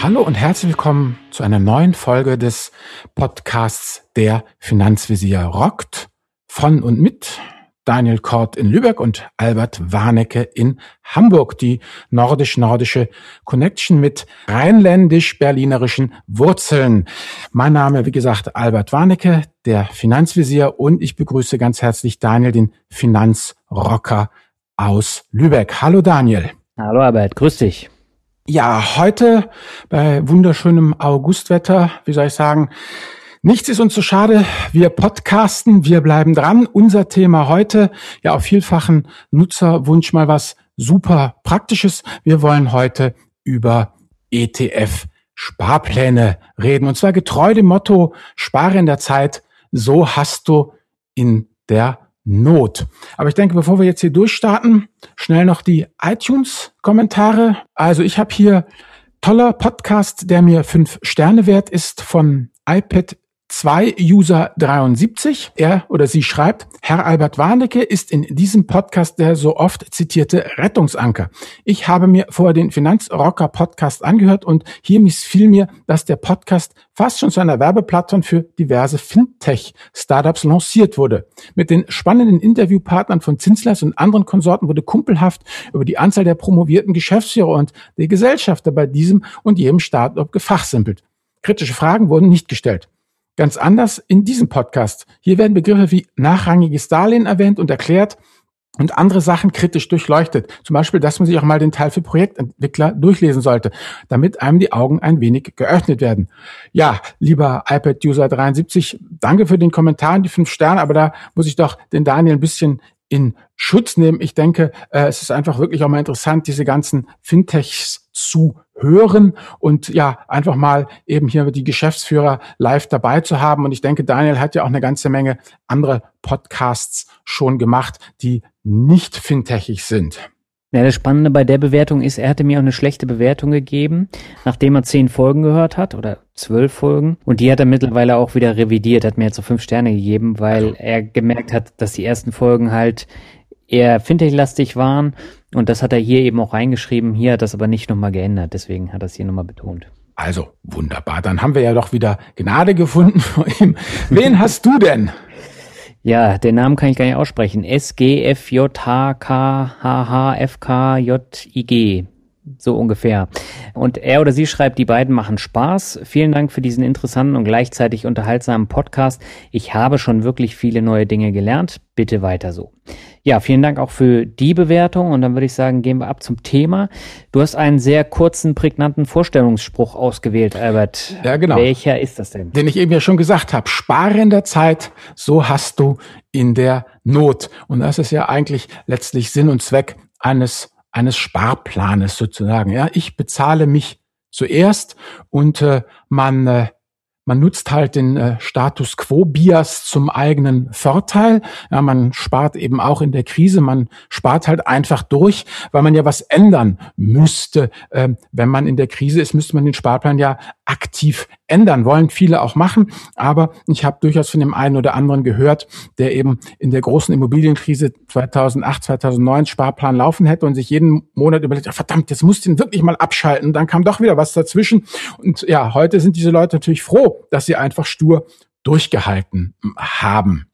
Hallo und herzlich willkommen zu einer neuen Folge des Podcasts Der Finanzvisier rockt von und mit Daniel Kort in Lübeck und Albert Warnecke in Hamburg. Die nordisch-nordische Connection mit rheinländisch-berlinerischen Wurzeln. Mein Name, wie gesagt, Albert Warnecke, der Finanzvisier und ich begrüße ganz herzlich Daniel, den Finanzrocker aus Lübeck. Hallo Daniel. Hallo Albert, grüß dich. Ja, heute bei wunderschönem Augustwetter, wie soll ich sagen, nichts ist uns so schade. Wir podcasten, wir bleiben dran. Unser Thema heute, ja, auf vielfachen Nutzerwunsch mal was super Praktisches. Wir wollen heute über ETF Sparpläne reden. Und zwar getreu dem Motto, spare in der Zeit, so hast du in der Not. Aber ich denke, bevor wir jetzt hier durchstarten, schnell noch die iTunes-Kommentare. Also ich habe hier toller Podcast, der mir fünf Sterne wert ist von iPad 2 User 73. Er oder sie schreibt, Herr Albert Warnecke ist in diesem Podcast der so oft zitierte Rettungsanker. Ich habe mir vorher den Finanzrocker Podcast angehört und hier missfiel mir, dass der Podcast fast schon zu einer Werbeplattform für diverse Fintech-Startups lanciert wurde. Mit den spannenden Interviewpartnern von Zinsleis und anderen Konsorten wurde kumpelhaft über die Anzahl der promovierten Geschäftsführer und der Gesellschafter bei diesem und jedem Startup gefachsimpelt. Kritische Fragen wurden nicht gestellt. Ganz anders in diesem Podcast. Hier werden Begriffe wie nachrangiges Darlehen erwähnt und erklärt und andere Sachen kritisch durchleuchtet. Zum Beispiel, dass man sich auch mal den Teil für Projektentwickler durchlesen sollte, damit einem die Augen ein wenig geöffnet werden. Ja, lieber iPad-User 73, danke für den Kommentar und die fünf Sterne, aber da muss ich doch den Daniel ein bisschen in Schutz nehmen. Ich denke, äh, es ist einfach wirklich auch mal interessant, diese ganzen Fintechs zu hören und ja, einfach mal eben hier die Geschäftsführer live dabei zu haben. Und ich denke, Daniel hat ja auch eine ganze Menge andere Podcasts schon gemacht, die nicht fintechig sind. Ja, das Spannende bei der Bewertung ist, er hatte mir auch eine schlechte Bewertung gegeben, nachdem er zehn Folgen gehört hat oder zwölf Folgen. Und die hat er mittlerweile auch wieder revidiert, hat mir jetzt so fünf Sterne gegeben, weil also. er gemerkt hat, dass die ersten Folgen halt eher fintech-lastig waren. Und das hat er hier eben auch reingeschrieben. Hier hat das aber nicht nochmal geändert. Deswegen hat er es hier nochmal betont. Also wunderbar. Dann haben wir ja doch wieder Gnade gefunden vor ihm. Wen hast du denn? Ja, den Namen kann ich gar nicht aussprechen. S G F J H K H H F K J I G so ungefähr. Und er oder sie schreibt, die beiden machen Spaß. Vielen Dank für diesen interessanten und gleichzeitig unterhaltsamen Podcast. Ich habe schon wirklich viele neue Dinge gelernt. Bitte weiter so. Ja, vielen Dank auch für die Bewertung. Und dann würde ich sagen, gehen wir ab zum Thema. Du hast einen sehr kurzen, prägnanten Vorstellungsspruch ausgewählt, Albert. Ja, genau. Welcher ist das denn? Den ich eben ja schon gesagt habe. Spare in der Zeit, so hast du in der Not. Und das ist ja eigentlich letztlich Sinn und Zweck eines eines Sparplanes sozusagen. Ja, ich bezahle mich zuerst und äh, man äh, man nutzt halt den äh, Status quo Bias zum eigenen Vorteil. Ja, man spart eben auch in der Krise, man spart halt einfach durch, weil man ja was ändern müsste. Ähm, wenn man in der Krise ist, müsste man den Sparplan ja aktiv ändern. Wollen viele auch machen, aber ich habe durchaus von dem einen oder anderen gehört, der eben in der großen Immobilienkrise 2008, 2009 Sparplan laufen hätte und sich jeden Monat überlegt, ja, verdammt, jetzt muss ich ihn wirklich mal abschalten. Dann kam doch wieder was dazwischen. Und ja, heute sind diese Leute natürlich froh, dass sie einfach stur durchgehalten haben.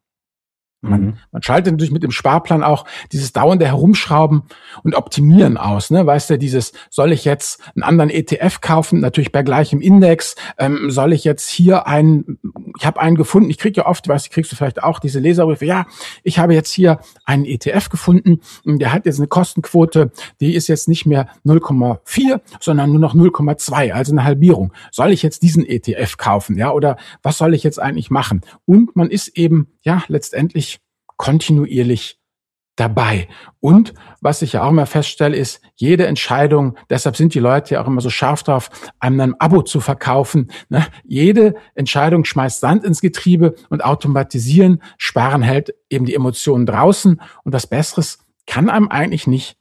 Man, mhm. man schaltet natürlich mit dem Sparplan auch dieses dauernde Herumschrauben und Optimieren aus. Ne? Weißt du, dieses, soll ich jetzt einen anderen ETF kaufen, natürlich bei gleichem Index, ähm, soll ich jetzt hier einen, ich habe einen gefunden, ich kriege ja oft, weißt du, kriegst du vielleicht auch diese Leserbriefe, ja, ich habe jetzt hier einen ETF gefunden, der hat jetzt eine Kostenquote, die ist jetzt nicht mehr 0,4, sondern nur noch 0,2, also eine Halbierung. Soll ich jetzt diesen ETF kaufen, ja, oder was soll ich jetzt eigentlich machen? Und man ist eben, ja, letztendlich kontinuierlich dabei. Und was ich ja auch immer feststelle, ist, jede Entscheidung, deshalb sind die Leute ja auch immer so scharf drauf, einem ein Abo zu verkaufen. Ne? Jede Entscheidung schmeißt Sand ins Getriebe und automatisieren, sparen hält eben die Emotionen draußen und was Besseres kann einem eigentlich nicht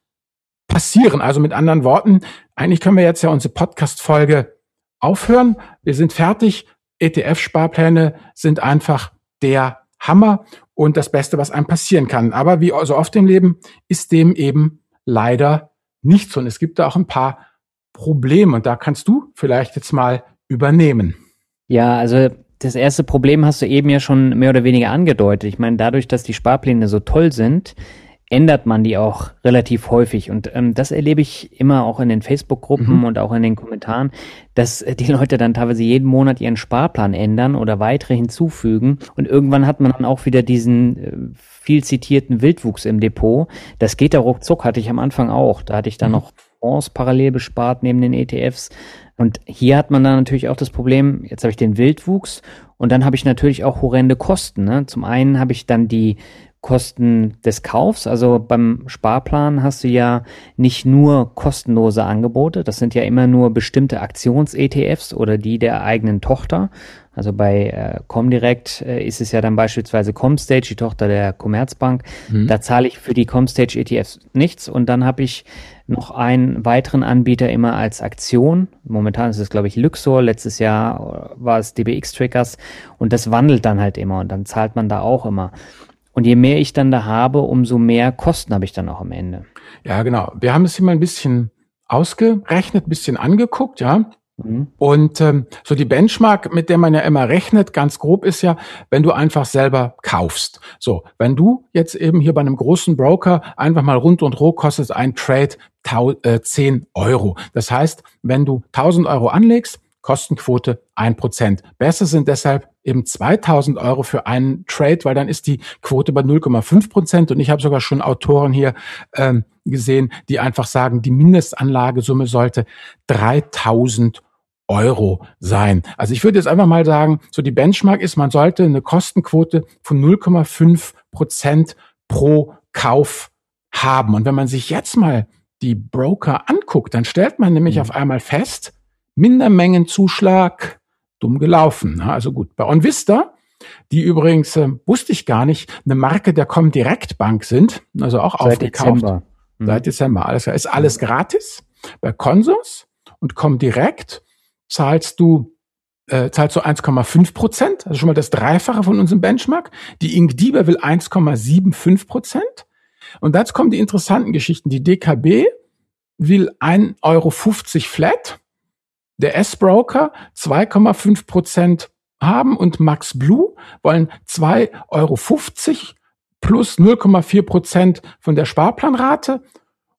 passieren. Also mit anderen Worten, eigentlich können wir jetzt ja unsere Podcast-Folge aufhören. Wir sind fertig. ETF-Sparpläne sind einfach der Hammer und das Beste, was einem passieren kann. Aber wie so oft im Leben ist dem eben leider nicht so. Und es gibt da auch ein paar Problem und da kannst du vielleicht jetzt mal übernehmen. Ja, also das erste Problem hast du eben ja schon mehr oder weniger angedeutet. Ich meine, dadurch, dass die Sparpläne so toll sind, ändert man die auch relativ häufig. Und ähm, das erlebe ich immer auch in den Facebook-Gruppen mhm. und auch in den Kommentaren, dass äh, die Leute dann teilweise jeden Monat ihren Sparplan ändern oder weitere hinzufügen. Und irgendwann hat man dann auch wieder diesen äh, viel zitierten Wildwuchs im Depot. Das geht da ruckzuck, hatte ich am Anfang auch. Da hatte ich dann mhm. noch Fonds parallel bespart neben den ETFs. Und hier hat man dann natürlich auch das Problem, jetzt habe ich den Wildwuchs und dann habe ich natürlich auch horrende Kosten. Ne? Zum einen habe ich dann die Kosten des Kaufs. Also beim Sparplan hast du ja nicht nur kostenlose Angebote, das sind ja immer nur bestimmte Aktions-ETFs oder die der eigenen Tochter. Also bei äh, Comdirect äh, ist es ja dann beispielsweise Comstage, die Tochter der Commerzbank. Mhm. Da zahle ich für die Comstage ETFs nichts und dann habe ich noch einen weiteren Anbieter immer als Aktion. Momentan ist es, glaube ich, Luxor. Letztes Jahr war es DBX Trackers und das wandelt dann halt immer und dann zahlt man da auch immer. Und je mehr ich dann da habe, umso mehr Kosten habe ich dann auch am Ende. Ja, genau. Wir haben es hier mal ein bisschen ausgerechnet, ein bisschen angeguckt, ja. Mhm. Und ähm, so die Benchmark, mit der man ja immer rechnet, ganz grob ist ja, wenn du einfach selber kaufst. So, wenn du jetzt eben hier bei einem großen Broker einfach mal rund und roh kostet ein Trade äh, 10 Euro. Das heißt, wenn du 1000 Euro anlegst, Kostenquote ein Prozent. Besser sind deshalb eben 2000 Euro für einen Trade, weil dann ist die Quote bei 0,5 Prozent. Und ich habe sogar schon Autoren hier ähm, gesehen, die einfach sagen, die Mindestanlagesumme sollte 3000 Euro sein. Also ich würde jetzt einfach mal sagen, so die Benchmark ist, man sollte eine Kostenquote von 0,5 Prozent pro Kauf haben. Und wenn man sich jetzt mal die Broker anguckt, dann stellt man nämlich mhm. auf einmal fest, Mindermengenzuschlag, dumm gelaufen. Also gut, bei OnVista, die übrigens, äh, wusste ich gar nicht, eine Marke der Comdirect Bank sind, also auch Seit aufgekauft. Dezember. Mhm. Seit Dezember. Alles, ist alles gratis. Bei Consors und Comdirect zahlst du äh, zahlst du 1,5 Prozent, also schon mal das Dreifache von unserem Benchmark. Die Inkdiba will 1,75 Prozent. Und jetzt kommen die interessanten Geschichten. Die DKB will 1,50 Euro flat der S-Broker 2,5 Prozent haben und Max Blue wollen 2,50 Euro plus 0,4 Prozent von der Sparplanrate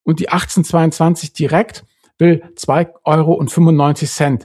und die 1822 direkt will 2,95 Euro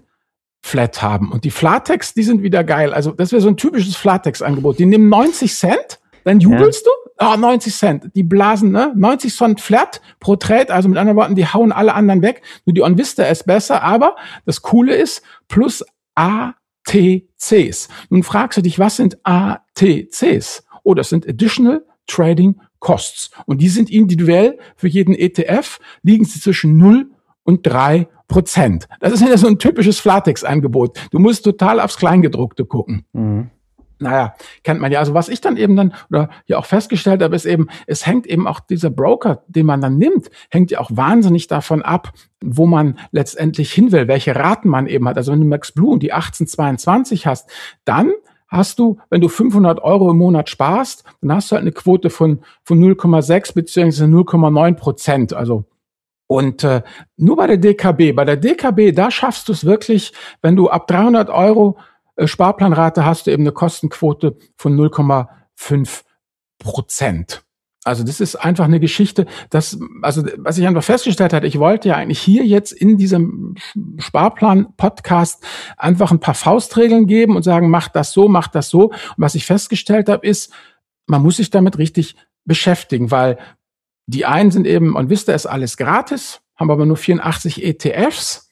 flat haben. Und die Flatex, die sind wieder geil. Also das wäre so ein typisches Flatex-Angebot. Die nehmen 90 Cent, dann jubelst ja. du ah, 90 Cent. Die blasen, ne? 90 Cent flat pro Trade. Also mit anderen Worten, die hauen alle anderen weg. Nur die OnVista ist besser. Aber das Coole ist, plus ATCs. Nun fragst du dich, was sind ATCs? Oh, das sind Additional Trading Costs. Und die sind individuell für jeden ETF, liegen sie zwischen 0 und 3 Prozent. Das ist ja so ein typisches Flatex-Angebot. Du musst total aufs Kleingedruckte gucken. Mhm naja, kennt man ja. Also was ich dann eben dann oder hier auch festgestellt habe, ist eben, es hängt eben auch dieser Broker, den man dann nimmt, hängt ja auch wahnsinnig davon ab, wo man letztendlich hin will, welche Raten man eben hat. Also wenn du Max Blue und die 1822 hast, dann hast du, wenn du 500 Euro im Monat sparst, dann hast du halt eine Quote von, von 0,6 beziehungsweise 0,9 Prozent. Also und äh, nur bei der DKB, bei der DKB, da schaffst du es wirklich, wenn du ab 300 Euro Sparplanrate hast du eben eine Kostenquote von 0,5 Prozent. Also das ist einfach eine Geschichte, dass, also was ich einfach festgestellt hatte, ich wollte ja eigentlich hier jetzt in diesem Sparplan-Podcast einfach ein paar Faustregeln geben und sagen, mach das so, mach das so. Und was ich festgestellt habe, ist, man muss sich damit richtig beschäftigen, weil die einen sind eben, und wisst ihr, ist alles gratis, haben aber nur 84 ETFs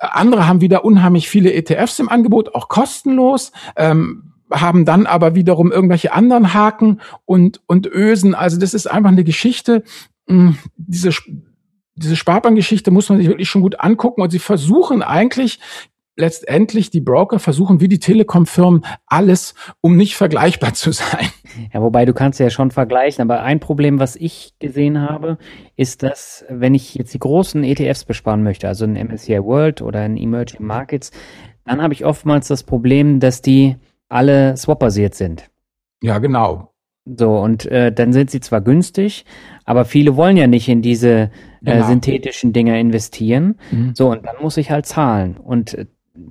andere haben wieder unheimlich viele ETFs im Angebot, auch kostenlos. Ähm, haben dann aber wiederum irgendwelche anderen Haken und, und Ösen. Also das ist einfach eine Geschichte. Hm, diese, diese Sparbankgeschichte muss man sich wirklich schon gut angucken und sie versuchen eigentlich letztendlich die Broker versuchen wie die Telekom-Firmen alles, um nicht vergleichbar zu sein. Ja, wobei du kannst ja schon vergleichen, aber ein Problem, was ich gesehen habe, ist, dass wenn ich jetzt die großen ETFs besparen möchte, also ein MSCI World oder ein Emerging Markets, dann habe ich oftmals das Problem, dass die alle swap-basiert sind. Ja, genau. So, und äh, dann sind sie zwar günstig, aber viele wollen ja nicht in diese äh, genau. synthetischen Dinger investieren. Mhm. So, und dann muss ich halt zahlen. Und äh,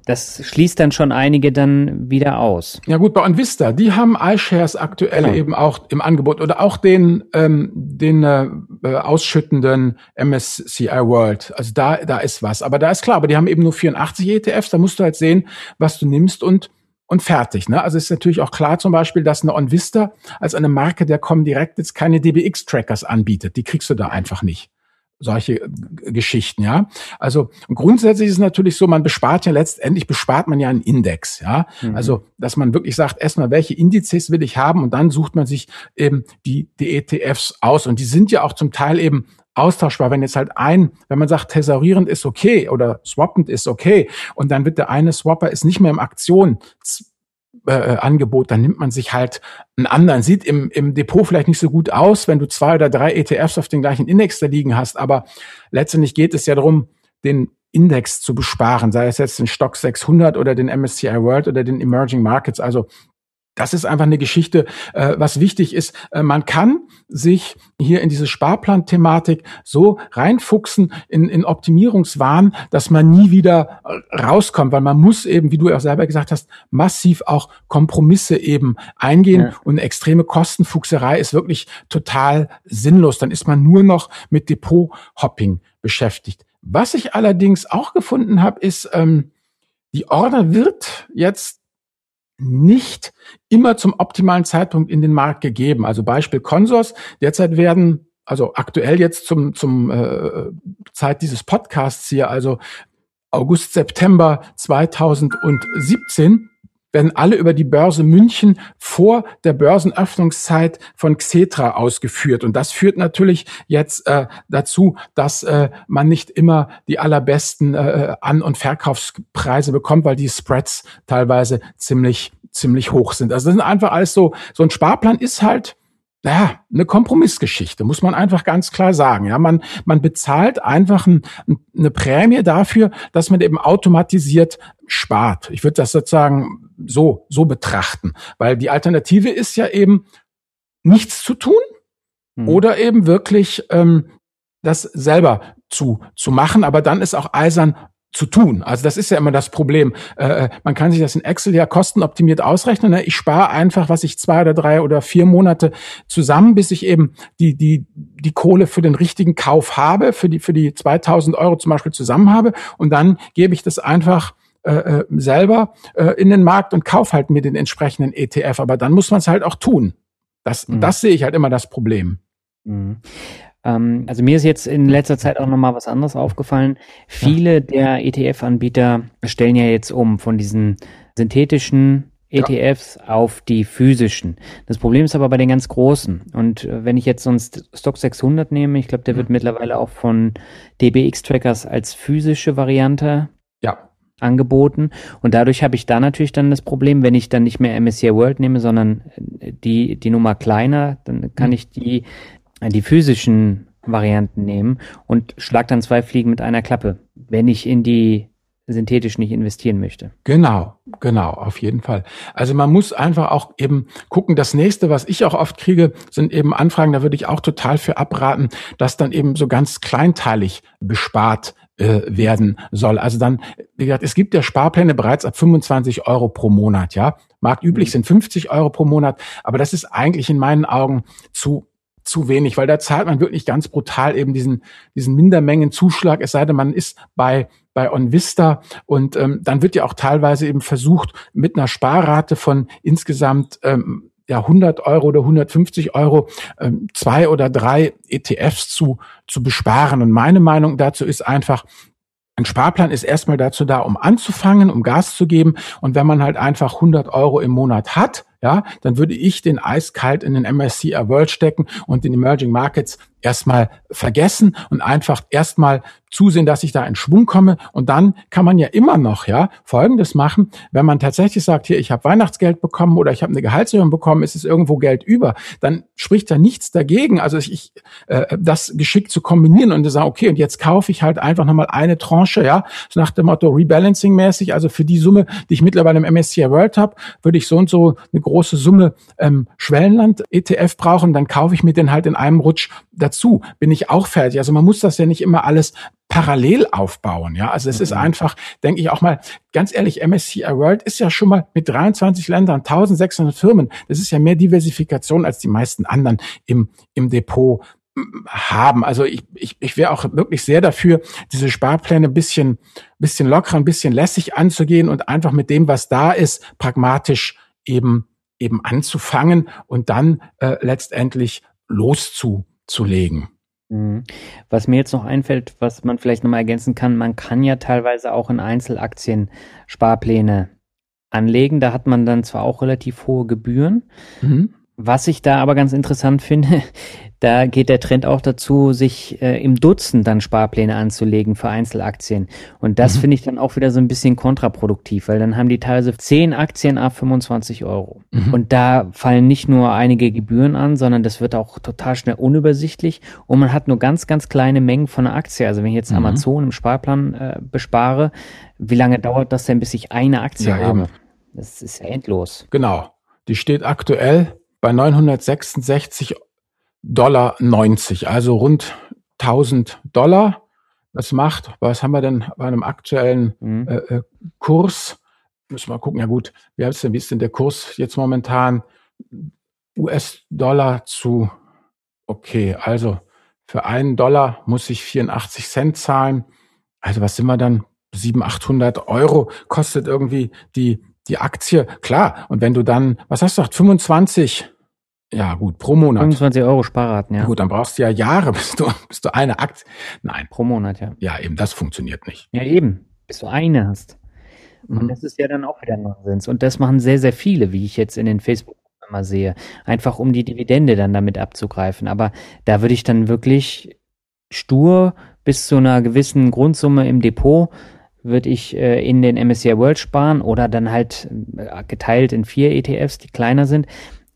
das schließt dann schon einige dann wieder aus. Ja gut, bei Onvista, die haben iShares aktuell genau. eben auch im Angebot oder auch den, ähm, den äh, ausschüttenden MSCI World. Also da, da ist was. Aber da ist klar, aber die haben eben nur 84 ETFs, da musst du halt sehen, was du nimmst und und fertig. Ne? Also ist natürlich auch klar zum Beispiel, dass eine OnVista als eine Marke der Comdirect jetzt keine DBX-Trackers anbietet. Die kriegst du da einfach nicht solche Geschichten, ja. Also grundsätzlich ist es natürlich so, man bespart ja letztendlich bespart man ja einen Index, ja. Mhm. Also, dass man wirklich sagt, erstmal, welche Indizes will ich haben und dann sucht man sich eben die, die ETFs aus und die sind ja auch zum Teil eben austauschbar. Wenn jetzt halt ein, wenn man sagt, tesorierend ist okay oder swappend ist okay und dann wird der eine Swapper ist nicht mehr im Aktion äh, äh, Angebot, dann nimmt man sich halt einen anderen. Sieht im, im Depot vielleicht nicht so gut aus, wenn du zwei oder drei ETFs auf den gleichen Index da liegen hast, aber letztendlich geht es ja darum, den Index zu besparen, sei es jetzt den Stock 600 oder den MSCI World oder den Emerging Markets. Also das ist einfach eine Geschichte, äh, was wichtig ist. Äh, man kann sich hier in diese Sparplan-Thematik so reinfuchsen in, in Optimierungswahn, dass man nie wieder rauskommt, weil man muss eben, wie du ja selber gesagt hast, massiv auch Kompromisse eben eingehen ja. und extreme Kostenfuchserei ist wirklich total sinnlos. Dann ist man nur noch mit Depot-Hopping beschäftigt. Was ich allerdings auch gefunden habe, ist, ähm, die Order wird jetzt nicht immer zum optimalen Zeitpunkt in den Markt gegeben. Also Beispiel Consors. Derzeit werden, also aktuell jetzt zum, zum äh, Zeit dieses Podcasts hier, also August, September 2017, werden alle über die Börse München vor der Börsenöffnungszeit von Xetra ausgeführt. Und das führt natürlich jetzt äh, dazu, dass äh, man nicht immer die allerbesten äh, An- und Verkaufspreise bekommt, weil die Spreads teilweise ziemlich ziemlich hoch sind. Also das sind einfach alles so, so ein Sparplan ist halt, ja, eine Kompromissgeschichte, muss man einfach ganz klar sagen. Ja, man, man bezahlt einfach ein, eine Prämie dafür, dass man eben automatisiert spart. Ich würde das sozusagen so, so betrachten, weil die Alternative ist ja eben nichts zu tun hm. oder eben wirklich ähm, das selber zu, zu machen, aber dann ist auch eisern zu tun. Also das ist ja immer das Problem. Äh, äh, man kann sich das in Excel ja kostenoptimiert ausrechnen. Ne? Ich spare einfach, was ich zwei oder drei oder vier Monate zusammen, bis ich eben die die die Kohle für den richtigen Kauf habe, für die für die 2000 Euro zum Beispiel zusammen habe und dann gebe ich das einfach äh, äh, selber äh, in den Markt und kaufe halt mir den entsprechenden ETF. Aber dann muss man es halt auch tun. Das mhm. das sehe ich halt immer das Problem. Mhm. Ähm, also mir ist jetzt in letzter Zeit auch nochmal was anderes aufgefallen. Viele der ETF-Anbieter stellen ja jetzt um von diesen synthetischen ETFs ja. auf die physischen. Das Problem ist aber bei den ganz großen. Und äh, wenn ich jetzt so einen Stock 600 nehme, ich glaube, der wird mhm. mittlerweile auch von DBX-Trackers als physische Variante ja. Angeboten. Und dadurch habe ich da natürlich dann das Problem, wenn ich dann nicht mehr MSCI World nehme, sondern äh, die, die Nummer kleiner, dann kann mhm. ich die die physischen Varianten nehmen und schlag dann zwei Fliegen mit einer Klappe, wenn ich in die synthetisch nicht investieren möchte. Genau, genau, auf jeden Fall. Also man muss einfach auch eben gucken, das nächste, was ich auch oft kriege, sind eben Anfragen, da würde ich auch total für abraten, dass dann eben so ganz kleinteilig bespart äh, werden soll. Also dann, wie gesagt, es gibt ja Sparpläne bereits ab 25 Euro pro Monat, ja. Marktüblich mhm. sind 50 Euro pro Monat, aber das ist eigentlich in meinen Augen zu zu wenig, weil da zahlt man wirklich ganz brutal eben diesen, diesen Mindermengenzuschlag, es sei denn, man ist bei bei OnVista und ähm, dann wird ja auch teilweise eben versucht, mit einer Sparrate von insgesamt ähm, ja 100 Euro oder 150 Euro ähm, zwei oder drei ETFs zu zu besparen. Und meine Meinung dazu ist einfach, ein Sparplan ist erstmal dazu da, um anzufangen, um Gas zu geben. Und wenn man halt einfach 100 Euro im Monat hat, ja, dann würde ich den eiskalt in den MSCI World stecken und den Emerging Markets erstmal vergessen und einfach erstmal zusehen, dass ich da in Schwung komme. Und dann kann man ja immer noch ja Folgendes machen, wenn man tatsächlich sagt, hier, ich habe Weihnachtsgeld bekommen oder ich habe eine Gehaltserhöhung bekommen, ist es irgendwo Geld über, dann spricht da nichts dagegen. Also ich äh, das geschickt zu kombinieren und zu sagen, okay, und jetzt kaufe ich halt einfach nochmal eine Tranche, ja, so nach dem Motto Rebalancing-mäßig. Also für die Summe, die ich mittlerweile im MSCI World habe, würde ich so und so eine große Summe ähm, Schwellenland-ETF brauche, dann kaufe ich mir den halt in einem Rutsch dazu. Bin ich auch fertig. Also man muss das ja nicht immer alles parallel aufbauen. Ja, also es mhm. ist einfach, denke ich auch mal, ganz ehrlich, MSCI World ist ja schon mal mit 23 Ländern, 1600 Firmen. Das ist ja mehr Diversifikation als die meisten anderen im, im Depot haben. Also ich, ich, ich wäre auch wirklich sehr dafür, diese Sparpläne ein bisschen, bisschen lockerer, ein bisschen lässig anzugehen und einfach mit dem, was da ist, pragmatisch eben, eben anzufangen und dann äh, letztendlich loszulegen. Mhm. Was mir jetzt noch einfällt, was man vielleicht nochmal ergänzen kann, man kann ja teilweise auch in Einzelaktien Sparpläne anlegen. Da hat man dann zwar auch relativ hohe Gebühren. Mhm. Was ich da aber ganz interessant finde, da geht der Trend auch dazu, sich äh, im Dutzend dann Sparpläne anzulegen für Einzelaktien. Und das mhm. finde ich dann auch wieder so ein bisschen kontraproduktiv, weil dann haben die teilweise 10 Aktien ab 25 Euro. Mhm. Und da fallen nicht nur einige Gebühren an, sondern das wird auch total schnell unübersichtlich und man hat nur ganz, ganz kleine Mengen von einer Aktie. Also wenn ich jetzt mhm. Amazon im Sparplan äh, bespare, wie lange dauert das denn, bis ich eine Aktie ja, habe? Eben. Das ist endlos. Genau. Die steht aktuell bei 966 Dollar 90, also rund 1000 Dollar. Das macht, was haben wir denn bei einem aktuellen mhm. äh, äh Kurs? Müssen wir mal gucken, ja gut, wie, ist denn, wie ist denn der Kurs jetzt momentan? US-Dollar zu, okay, also für einen Dollar muss ich 84 Cent zahlen. Also was sind wir dann? 700, 800 Euro kostet irgendwie die, die Aktie. Klar, und wenn du dann, was hast du gesagt, 25 ja, gut, pro Monat. 25 Euro Sparraten, ja. Gut, dann brauchst du ja Jahre, bis du, bis du eine Aktie. Nein. Pro Monat, ja. Ja, eben, das funktioniert nicht. Ja, eben, bis du eine hast. Und mhm. das ist ja dann auch wieder Nonsens. Und das machen sehr, sehr viele, wie ich jetzt in den Facebook immer sehe. Einfach um die Dividende dann damit abzugreifen. Aber da würde ich dann wirklich stur bis zu einer gewissen Grundsumme im Depot würde ich äh, in den MSCI World sparen oder dann halt äh, geteilt in vier ETFs, die kleiner sind.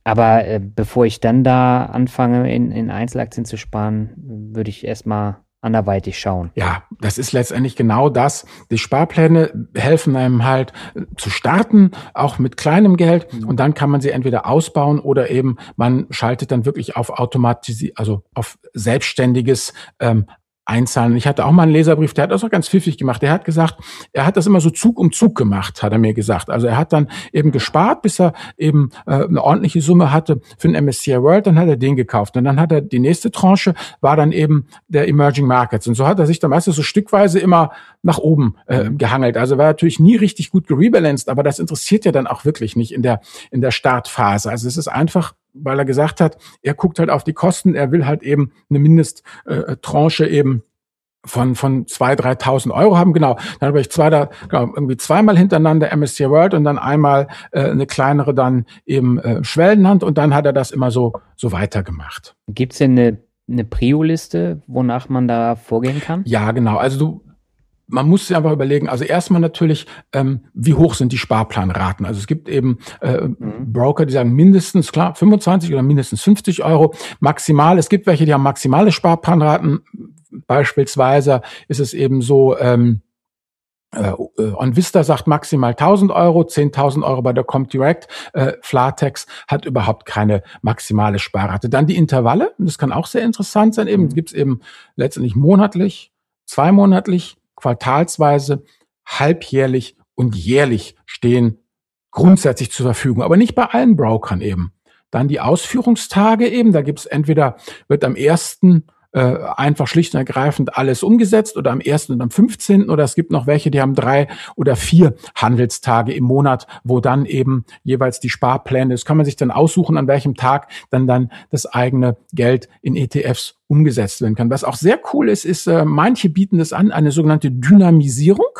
Aber äh, bevor ich dann da anfange, in, in Einzelaktien zu sparen, würde ich erstmal anderweitig schauen. Ja, das ist letztendlich genau das. Die Sparpläne helfen einem halt äh, zu starten, auch mit kleinem Geld. Mhm. Und dann kann man sie entweder ausbauen oder eben man schaltet dann wirklich auf automatisiert, also auf selbstständiges ähm, einzahlen. Ich hatte auch mal einen Leserbrief, der hat das auch ganz pfiffig gemacht. Der hat gesagt, er hat das immer so Zug um Zug gemacht, hat er mir gesagt. Also er hat dann eben gespart, bis er eben äh, eine ordentliche Summe hatte für den MSCI World, dann hat er den gekauft. Und dann hat er die nächste Tranche, war dann eben der Emerging Markets. Und so hat er sich dann meistens so stückweise immer nach oben äh, gehangelt. Also war natürlich nie richtig gut gerebalanced, aber das interessiert ja dann auch wirklich nicht in der, in der Startphase. Also es ist einfach weil er gesagt hat, er guckt halt auf die Kosten, er will halt eben eine Mindesttranche eben von von zwei dreitausend Euro haben genau dann habe ich zwei da genau, irgendwie zweimal hintereinander MSCI World und dann einmal äh, eine kleinere dann eben äh, Schwellenhand und dann hat er das immer so so weitergemacht gibt's denn eine eine Prio-Liste, wonach man da vorgehen kann? Ja, genau. Also du, man muss sich einfach überlegen, also erstmal natürlich, ähm, wie hoch sind die Sparplanraten? Also es gibt eben äh, mhm. Broker, die sagen mindestens, klar, 25 oder mindestens 50 Euro, maximal. Es gibt welche, die haben maximale Sparplanraten. Beispielsweise ist es eben so, ähm, äh, OnVista sagt maximal 1000 Euro, 10.000 Euro bei der Comdirect. Äh, Flatex hat überhaupt keine maximale Sparrate. Dann die Intervalle, das kann auch sehr interessant sein. Eben mhm. gibt's eben letztendlich monatlich, zweimonatlich, quartalsweise, halbjährlich und jährlich stehen grundsätzlich zur Verfügung, aber nicht bei allen Brokern eben. Dann die Ausführungstage eben, da gibt's entweder, wird am ersten äh, einfach schlicht und ergreifend alles umgesetzt oder am 1. und am 15. oder es gibt noch welche, die haben drei oder vier Handelstage im Monat, wo dann eben jeweils die Sparpläne, das kann man sich dann aussuchen, an welchem Tag dann dann das eigene Geld in ETFs umgesetzt werden kann. Was auch sehr cool ist, ist, äh, manche bieten das an, eine sogenannte Dynamisierung.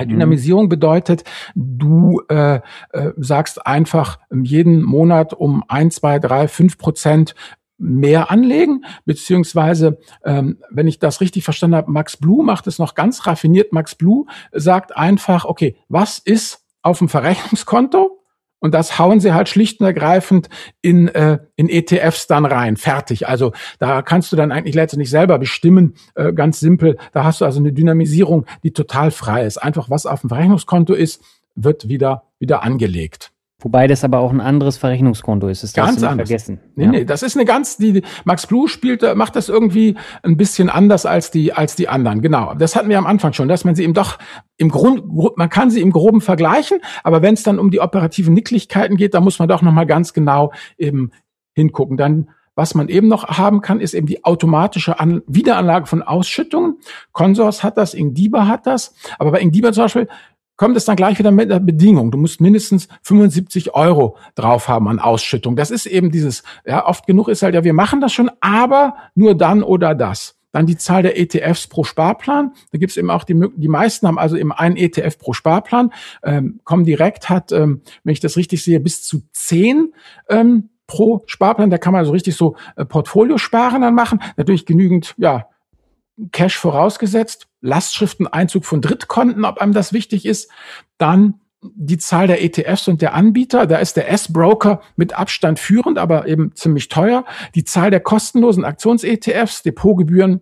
Mhm. Dynamisierung bedeutet, du äh, äh, sagst einfach jeden Monat um ein, zwei, drei, fünf Prozent mehr anlegen, beziehungsweise, ähm, wenn ich das richtig verstanden habe, Max Blue macht es noch ganz raffiniert. Max Blue sagt einfach, okay, was ist auf dem Verrechnungskonto? Und das hauen sie halt schlicht und ergreifend in, äh, in ETFs dann rein. Fertig. Also da kannst du dann eigentlich letztendlich selber bestimmen, äh, ganz simpel. Da hast du also eine Dynamisierung, die total frei ist. Einfach was auf dem Verrechnungskonto ist, wird wieder, wieder angelegt. Wobei das aber auch ein anderes Verrechnungskonto ist. Das ganz anders. vergessen. Nee, ja. nee, das ist eine ganz, die, Max Blue spielt, macht das irgendwie ein bisschen anders als die, als die anderen. Genau. Das hatten wir am Anfang schon, dass man sie eben doch im Grund, man kann sie im Groben vergleichen, aber wenn es dann um die operativen Nicklichkeiten geht, da muss man doch nochmal ganz genau eben hingucken. Dann was man eben noch haben kann, ist eben die automatische An Wiederanlage von Ausschüttungen. Consors hat das, Ingdiba hat das. Aber bei Ingdiba zum Beispiel kommt es dann gleich wieder mit einer Bedingung. Du musst mindestens 75 Euro drauf haben an Ausschüttung. Das ist eben dieses, ja, oft genug ist halt, ja, wir machen das schon, aber nur dann oder das. Dann die Zahl der ETFs pro Sparplan. Da gibt es eben auch die, die meisten haben also eben einen ETF pro Sparplan. Ähm, Comdirect hat, ähm, wenn ich das richtig sehe, bis zu zehn ähm, pro Sparplan. Da kann man so richtig so äh, Portfoliosparen dann machen. Natürlich genügend, ja, Cash vorausgesetzt. Lastschrifteneinzug von Drittkonten, ob einem das wichtig ist. Dann die Zahl der ETFs und der Anbieter. Da ist der S-Broker mit Abstand führend, aber eben ziemlich teuer. Die Zahl der kostenlosen Aktions-ETFs, Depotgebühren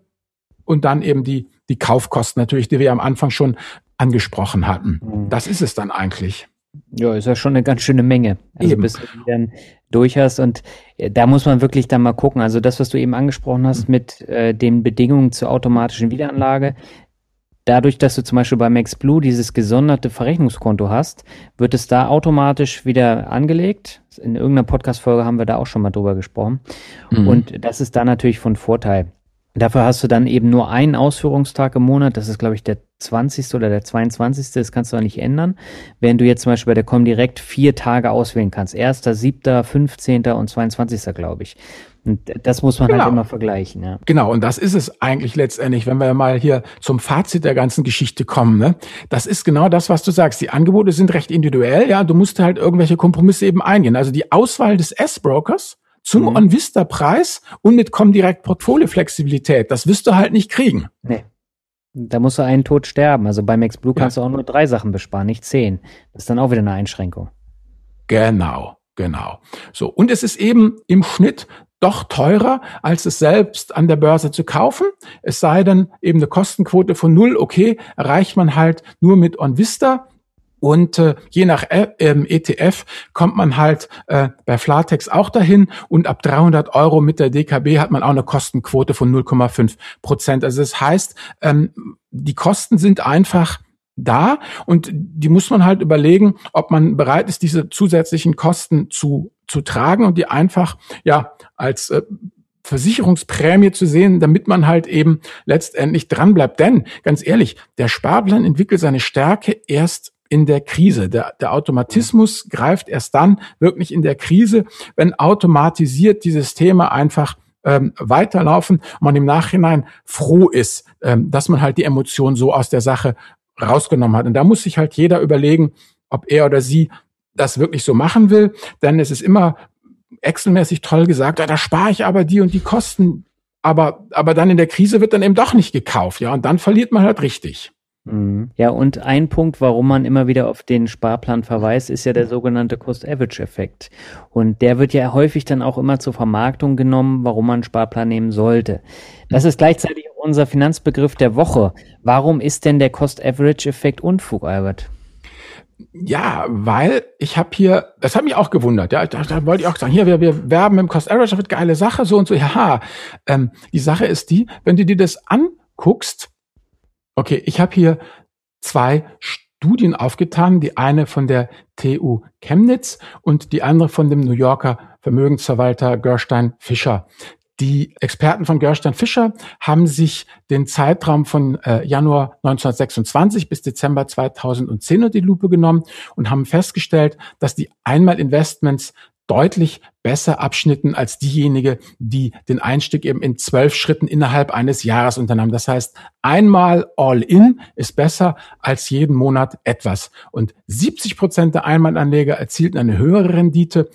und dann eben die, die Kaufkosten natürlich, die wir am Anfang schon angesprochen hatten. Mhm. Das ist es dann eigentlich. Ja, ist ja schon eine ganz schöne Menge. Also eben. bis du dann durch hast und äh, da muss man wirklich dann mal gucken. Also das, was du eben angesprochen hast mhm. mit äh, den Bedingungen zur automatischen Wiederanlage, dadurch, dass du zum Beispiel bei MaxBlue dieses gesonderte Verrechnungskonto hast, wird es da automatisch wieder angelegt. In irgendeiner Podcast-Folge haben wir da auch schon mal drüber gesprochen. Mhm. Und das ist da natürlich von Vorteil. Dafür hast du dann eben nur einen Ausführungstag im Monat. Das ist, glaube ich, der 20. oder der 22. Das kannst du auch nicht ändern. Während du jetzt zum Beispiel bei der Comdirect vier Tage auswählen kannst. 1., 7., 15. und 22. glaube ich. Und das muss man halt genau. halt immer vergleichen, ja. Genau, und das ist es eigentlich letztendlich, wenn wir mal hier zum Fazit der ganzen Geschichte kommen. Ne? Das ist genau das, was du sagst. Die Angebote sind recht individuell, ja. Du musst halt irgendwelche Kompromisse eben eingehen. Also die Auswahl des S-Brokers zum mhm. On-Vista-Preis und mit Comdirect Portfolio-Flexibilität. Das wirst du halt nicht kriegen. Nee. Da musst du einen Tod sterben. Also bei Max Blue kannst ja. du auch nur drei Sachen besparen, nicht zehn. Das ist dann auch wieder eine Einschränkung. Genau, genau. So. Und es ist eben im Schnitt doch teurer, als es selbst an der Börse zu kaufen. Es sei denn, eben eine Kostenquote von null, okay, erreicht man halt nur mit OnVista. Und äh, je nach äh, ETF kommt man halt äh, bei Flatex auch dahin. Und ab 300 Euro mit der DKB hat man auch eine Kostenquote von 0,5 Prozent. Also das heißt, ähm, die Kosten sind einfach da und die muss man halt überlegen, ob man bereit ist, diese zusätzlichen Kosten zu, zu tragen und die einfach ja als äh, Versicherungsprämie zu sehen, damit man halt eben letztendlich dranbleibt. Denn ganz ehrlich, der Sparplan entwickelt seine Stärke erst in der Krise. Der, der Automatismus greift erst dann wirklich in der Krise, wenn automatisiert die Systeme einfach ähm, weiterlaufen und man im Nachhinein froh ist, ähm, dass man halt die Emotionen so aus der Sache rausgenommen hat. Und da muss sich halt jeder überlegen, ob er oder sie das wirklich so machen will. Denn es ist immer Excel-mäßig toll gesagt, ja, da spare ich aber die und die Kosten. Aber, aber dann in der Krise wird dann eben doch nicht gekauft, ja, und dann verliert man halt richtig. Mhm. Ja, und ein Punkt, warum man immer wieder auf den Sparplan verweist, ist ja der sogenannte Cost-Average-Effekt. Und der wird ja häufig dann auch immer zur Vermarktung genommen, warum man einen Sparplan nehmen sollte. Das ist gleichzeitig unser Finanzbegriff der Woche. Warum ist denn der Cost-Average-Effekt Unfug, Albert? Ja, weil ich habe hier, das hat mich auch gewundert, ja, da, da wollte ich auch sagen, hier, wir, wir werben im Cost Average, das wird geile Sache, so und so, ja, ähm, die Sache ist die, wenn du dir das anguckst, Okay, ich habe hier zwei Studien aufgetan, die eine von der TU Chemnitz und die andere von dem New Yorker Vermögensverwalter Gerstein Fischer. Die Experten von Gerstein Fischer haben sich den Zeitraum von äh, Januar 1926 bis Dezember 2010 unter die Lupe genommen und haben festgestellt, dass die Einmalinvestments deutlich besser abschnitten als diejenige, die den Einstieg eben in zwölf Schritten innerhalb eines Jahres unternahmen. Das heißt, einmal all in ist besser als jeden Monat etwas. Und 70 Prozent der Einmalanleger erzielten eine höhere Rendite.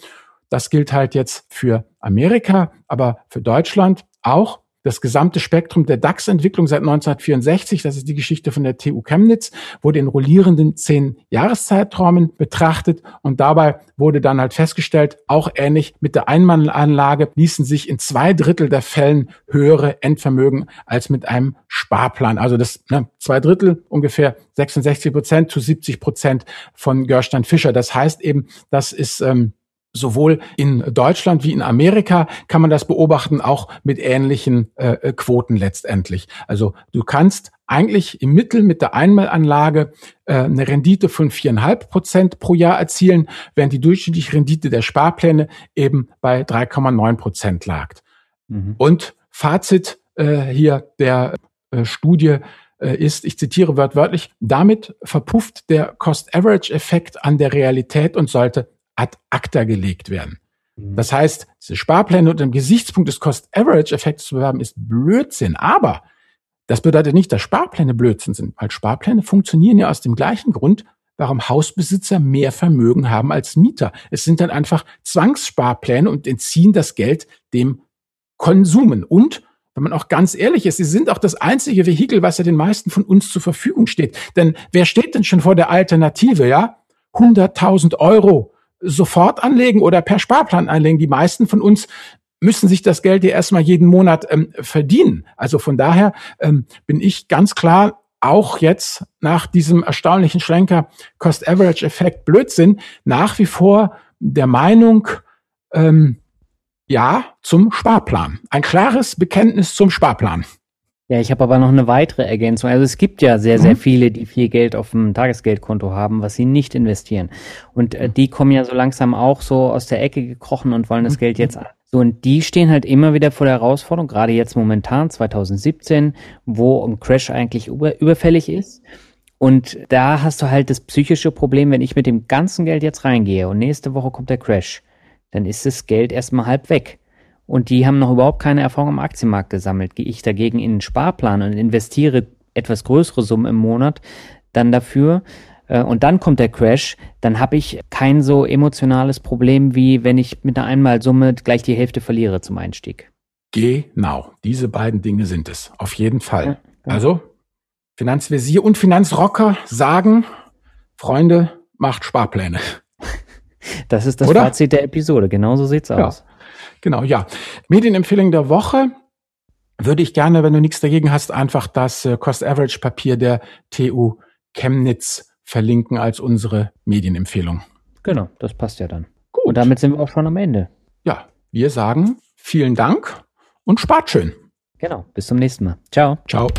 Das gilt halt jetzt für Amerika, aber für Deutschland auch. Das gesamte Spektrum der DAX-Entwicklung seit 1964, das ist die Geschichte von der TU Chemnitz, wurde in rollierenden zehn Jahreszeiträumen betrachtet und dabei wurde dann halt festgestellt, auch ähnlich mit der Einmannanlage ließen sich in zwei Drittel der Fällen höhere Endvermögen als mit einem Sparplan. Also das ne, zwei Drittel ungefähr 66 Prozent zu 70 Prozent von Gerstein Fischer. Das heißt eben, das ist ähm, sowohl in Deutschland wie in Amerika kann man das beobachten, auch mit ähnlichen äh, äh, Quoten letztendlich. Also du kannst eigentlich im Mittel mit der Einmalanlage äh, eine Rendite von viereinhalb Prozent pro Jahr erzielen, während die durchschnittliche Rendite der Sparpläne eben bei 3,9 Prozent lag. Mhm. Und Fazit äh, hier der äh, Studie äh, ist, ich zitiere wörtlich, damit verpufft der Cost-Average-Effekt an der Realität und sollte ad acta gelegt werden. Mhm. Das heißt, diese Sparpläne unter dem Gesichtspunkt des Cost-Average-Effekts zu bewerben, ist Blödsinn. Aber das bedeutet nicht, dass Sparpläne Blödsinn sind, weil Sparpläne funktionieren ja aus dem gleichen Grund, warum Hausbesitzer mehr Vermögen haben als Mieter. Es sind dann einfach Zwangssparpläne und entziehen das Geld dem Konsumen. Und wenn man auch ganz ehrlich ist, sie sind auch das einzige Vehikel, was ja den meisten von uns zur Verfügung steht. Denn wer steht denn schon vor der Alternative, ja? 100.000 Euro sofort anlegen oder per Sparplan anlegen. Die meisten von uns müssen sich das Geld ja erstmal jeden Monat ähm, verdienen. Also von daher ähm, bin ich ganz klar auch jetzt nach diesem erstaunlichen Schlenker Cost-Average-Effekt Blödsinn nach wie vor der Meinung, ähm, ja, zum Sparplan. Ein klares Bekenntnis zum Sparplan. Ja, ich habe aber noch eine weitere Ergänzung. Also es gibt ja sehr, sehr mhm. viele, die viel Geld auf dem Tagesgeldkonto haben, was sie nicht investieren. Und äh, die kommen ja so langsam auch so aus der Ecke gekrochen und wollen das mhm. Geld jetzt an. So, und die stehen halt immer wieder vor der Herausforderung, gerade jetzt momentan, 2017, wo ein Crash eigentlich über, überfällig ist. Und da hast du halt das psychische Problem, wenn ich mit dem ganzen Geld jetzt reingehe und nächste Woche kommt der Crash, dann ist das Geld erstmal halb weg und die haben noch überhaupt keine Erfahrung am Aktienmarkt gesammelt. Gehe ich dagegen in einen Sparplan und investiere etwas größere Summen im Monat dann dafür äh, und dann kommt der Crash, dann habe ich kein so emotionales Problem, wie wenn ich mit einer Einmalsumme gleich die Hälfte verliere zum Einstieg. Genau, diese beiden Dinge sind es, auf jeden Fall. Ja, ja. Also, Finanzvisier und Finanzrocker sagen, Freunde, macht Sparpläne. Das ist das Oder? Fazit der Episode, genauso sieht's ja. aus. Genau, ja. Medienempfehlung der Woche würde ich gerne, wenn du nichts dagegen hast, einfach das äh, Cost-Average-Papier der TU Chemnitz verlinken als unsere Medienempfehlung. Genau, das passt ja dann. Gut. Und damit sind wir auch schon am Ende. Ja, wir sagen vielen Dank und spart schön. Genau, bis zum nächsten Mal. Ciao. Ciao.